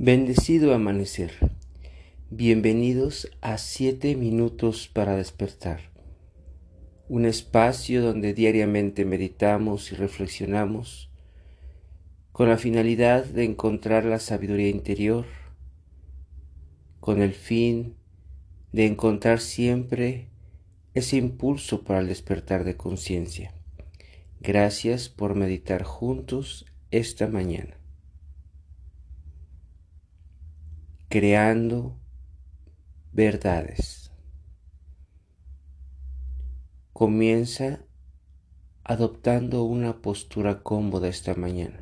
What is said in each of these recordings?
Bendecido amanecer. Bienvenidos a siete minutos para despertar. Un espacio donde diariamente meditamos y reflexionamos con la finalidad de encontrar la sabiduría interior, con el fin de encontrar siempre ese impulso para el despertar de conciencia. Gracias por meditar juntos esta mañana. Creando verdades. Comienza adoptando una postura cómoda esta mañana.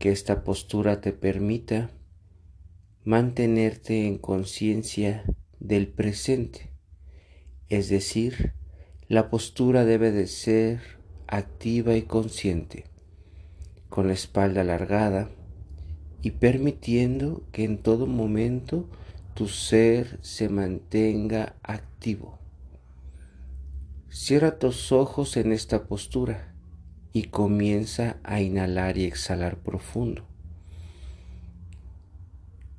Que esta postura te permita mantenerte en conciencia del presente. Es decir, la postura debe de ser activa y consciente, con la espalda alargada, y permitiendo que en todo momento tu ser se mantenga activo. Cierra tus ojos en esta postura y comienza a inhalar y exhalar profundo.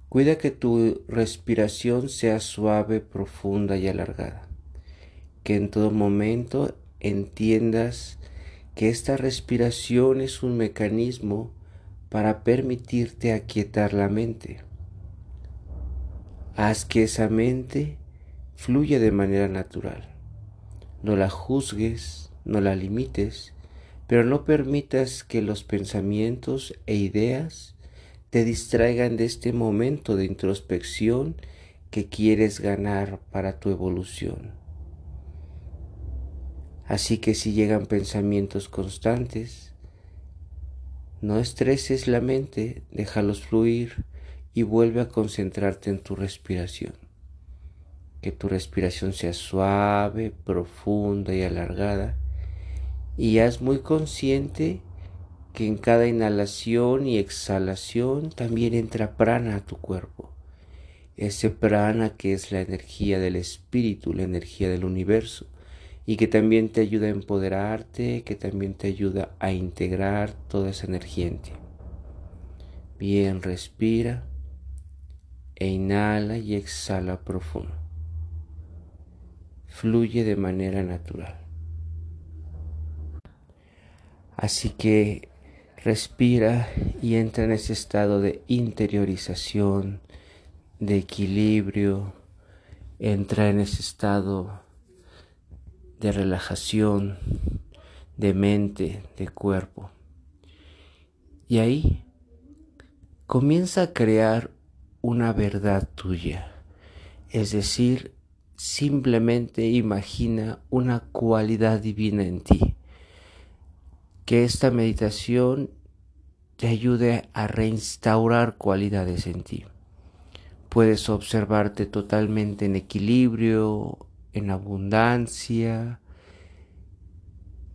Cuida que tu respiración sea suave, profunda y alargada. Que en todo momento entiendas que esta respiración es un mecanismo para permitirte aquietar la mente. Haz que esa mente fluya de manera natural. No la juzgues, no la limites, pero no permitas que los pensamientos e ideas te distraigan de este momento de introspección que quieres ganar para tu evolución. Así que si llegan pensamientos constantes, no estreses la mente, déjalos fluir y vuelve a concentrarte en tu respiración. Que tu respiración sea suave, profunda y alargada. Y haz muy consciente que en cada inhalación y exhalación también entra prana a tu cuerpo. Ese prana que es la energía del espíritu, la energía del universo y que también te ayuda a empoderarte, que también te ayuda a integrar toda esa energía en ti. Bien, respira e inhala y exhala profundo. Fluye de manera natural. Así que respira y entra en ese estado de interiorización, de equilibrio, entra en ese estado de relajación, de mente, de cuerpo. Y ahí comienza a crear una verdad tuya. Es decir, simplemente imagina una cualidad divina en ti. Que esta meditación te ayude a reinstaurar cualidades en ti. Puedes observarte totalmente en equilibrio, en abundancia,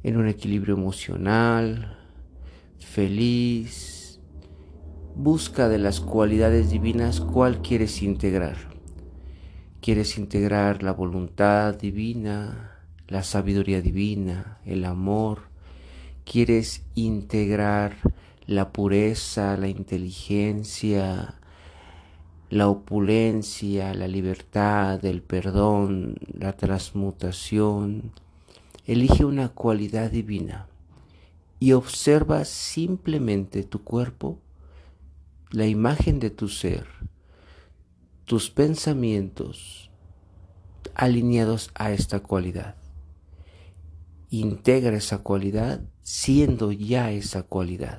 en un equilibrio emocional, feliz. Busca de las cualidades divinas cuál quieres integrar. ¿Quieres integrar la voluntad divina, la sabiduría divina, el amor? ¿Quieres integrar la pureza, la inteligencia, la opulencia, la libertad, el perdón, la transmutación. Elige una cualidad divina y observa simplemente tu cuerpo, la imagen de tu ser, tus pensamientos alineados a esta cualidad. Integra esa cualidad siendo ya esa cualidad.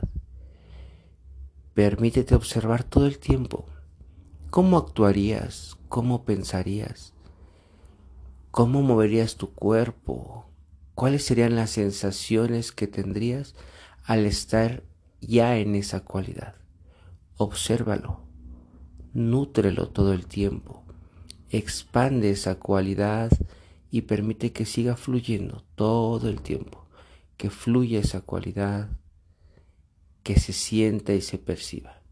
Permítete observar todo el tiempo ¿Cómo actuarías? ¿Cómo pensarías? ¿Cómo moverías tu cuerpo? ¿Cuáles serían las sensaciones que tendrías al estar ya en esa cualidad? Obsérvalo, nútrelo todo el tiempo, expande esa cualidad y permite que siga fluyendo todo el tiempo, que fluya esa cualidad, que se sienta y se perciba.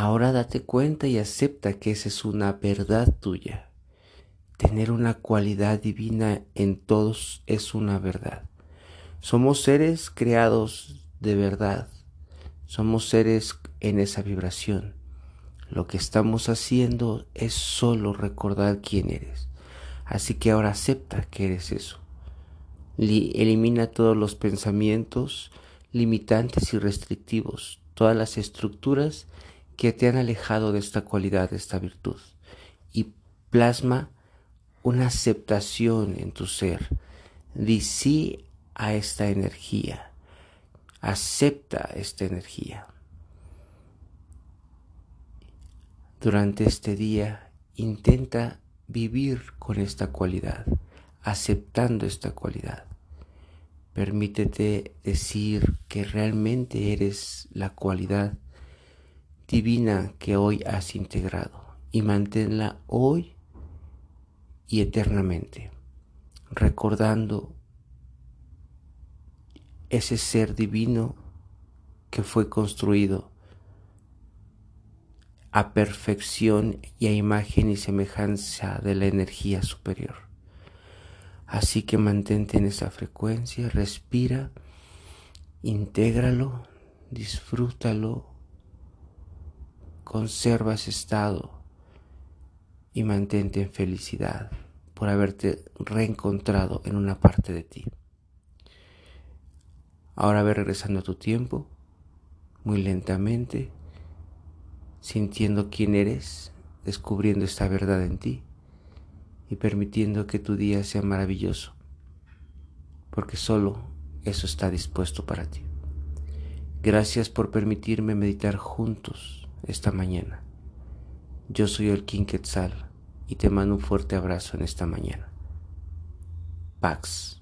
Ahora date cuenta y acepta que esa es una verdad tuya. Tener una cualidad divina en todos es una verdad. Somos seres creados de verdad. Somos seres en esa vibración. Lo que estamos haciendo es solo recordar quién eres. Así que ahora acepta que eres eso. Elimina todos los pensamientos limitantes y restrictivos, todas las estructuras que te han alejado de esta cualidad, de esta virtud. Y plasma una aceptación en tu ser. Di sí a esta energía. Acepta esta energía. Durante este día intenta vivir con esta cualidad, aceptando esta cualidad. Permítete decir que realmente eres la cualidad divina que hoy has integrado y manténla hoy y eternamente, recordando ese ser divino que fue construido a perfección y a imagen y semejanza de la energía superior. Así que mantente en esa frecuencia, respira, intégralo, disfrútalo, conserva ese estado y mantente en felicidad por haberte reencontrado en una parte de ti. Ahora ve regresando a tu tiempo, muy lentamente, sintiendo quién eres, descubriendo esta verdad en ti y permitiendo que tu día sea maravilloso, porque solo eso está dispuesto para ti. Gracias por permitirme meditar juntos esta mañana. Yo soy el King Quetzal y te mando un fuerte abrazo en esta mañana. Pax.